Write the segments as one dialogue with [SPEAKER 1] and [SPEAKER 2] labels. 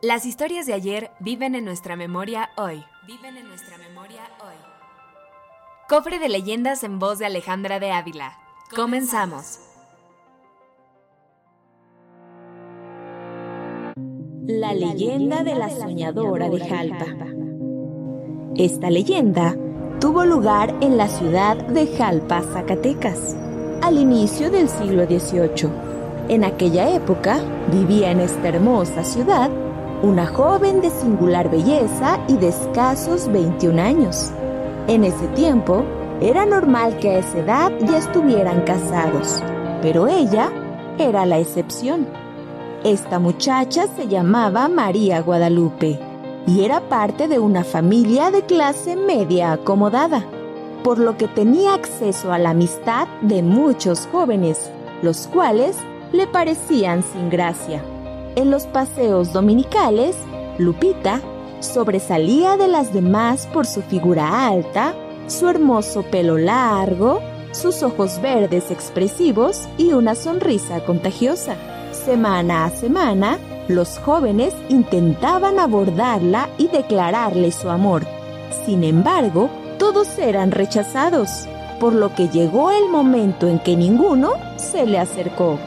[SPEAKER 1] Las historias de ayer viven en nuestra memoria hoy. Viven en nuestra memoria hoy. Cofre de leyendas en voz de Alejandra de Ávila. Comenzamos.
[SPEAKER 2] La leyenda de la soñadora de Jalpa. Esta leyenda tuvo lugar en la ciudad de Jalpa, Zacatecas, al inicio del siglo XVIII. En aquella época vivía en esta hermosa ciudad una joven de singular belleza y de escasos 21 años. En ese tiempo era normal que a esa edad ya estuvieran casados, pero ella era la excepción. Esta muchacha se llamaba María Guadalupe y era parte de una familia de clase media acomodada, por lo que tenía acceso a la amistad de muchos jóvenes, los cuales le parecían sin gracia. En los paseos dominicales, Lupita sobresalía de las demás por su figura alta, su hermoso pelo largo, sus ojos verdes expresivos y una sonrisa contagiosa. Semana a semana, los jóvenes intentaban abordarla y declararle su amor. Sin embargo, todos eran rechazados, por lo que llegó el momento en que ninguno se le acercó.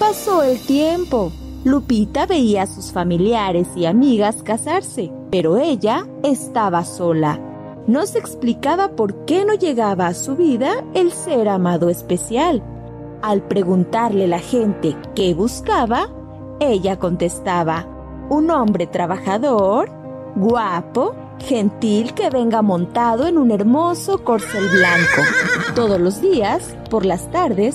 [SPEAKER 2] Pasó el tiempo. Lupita veía a sus familiares y amigas casarse, pero ella estaba sola. No se explicaba por qué no llegaba a su vida el ser amado especial. Al preguntarle la gente qué buscaba, ella contestaba, un hombre trabajador, guapo, gentil que venga montado en un hermoso corcel blanco. Todos los días, por las tardes,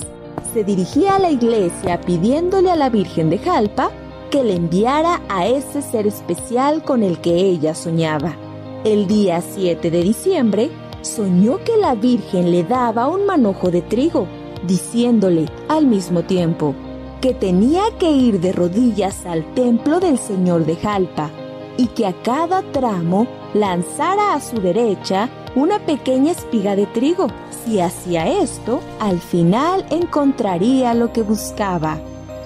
[SPEAKER 2] se dirigía a la iglesia pidiéndole a la Virgen de Jalpa que le enviara a ese ser especial con el que ella soñaba. El día 7 de diciembre, soñó que la Virgen le daba un manojo de trigo, diciéndole al mismo tiempo que tenía que ir de rodillas al templo del Señor de Jalpa y que a cada tramo lanzara a su derecha una pequeña espiga de trigo. Si hacía esto, al final encontraría lo que buscaba.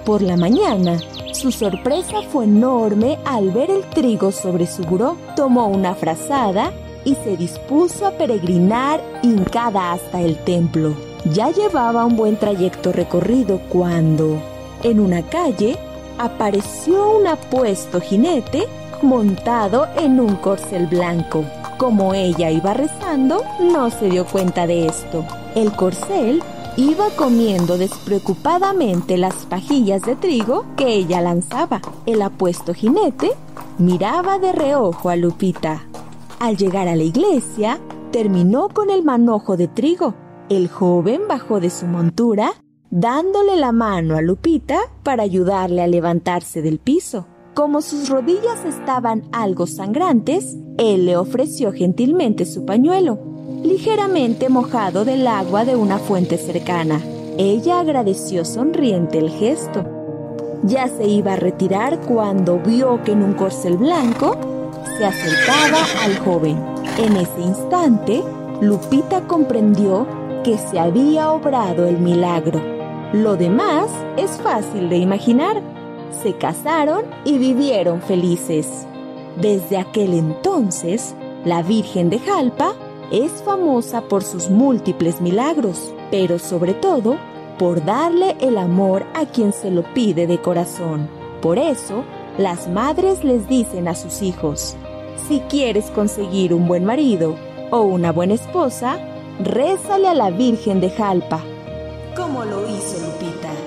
[SPEAKER 2] Por la mañana, su sorpresa fue enorme al ver el trigo sobre su buró. Tomó una frazada y se dispuso a peregrinar hincada hasta el templo. Ya llevaba un buen trayecto recorrido cuando, en una calle, apareció un apuesto jinete montado en un corcel blanco. Como ella iba rezando, no se dio cuenta de esto. El corcel iba comiendo despreocupadamente las pajillas de trigo que ella lanzaba. El apuesto jinete miraba de reojo a Lupita. Al llegar a la iglesia, terminó con el manojo de trigo. El joven bajó de su montura, dándole la mano a Lupita para ayudarle a levantarse del piso. Como sus rodillas estaban algo sangrantes, él le ofreció gentilmente su pañuelo, ligeramente mojado del agua de una fuente cercana. Ella agradeció sonriente el gesto. Ya se iba a retirar cuando vio que en un corcel blanco se acercaba al joven. En ese instante, Lupita comprendió que se había obrado el milagro. Lo demás es fácil de imaginar se casaron y vivieron felices. Desde aquel entonces, la Virgen de Jalpa es famosa por sus múltiples milagros, pero sobre todo por darle el amor a quien se lo pide de corazón. Por eso, las madres les dicen a sus hijos, si quieres conseguir un buen marido o una buena esposa, rézale a la Virgen de Jalpa, como lo hizo Lupita.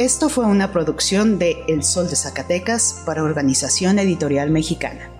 [SPEAKER 3] Esto fue una producción de El Sol de Zacatecas para Organización Editorial Mexicana.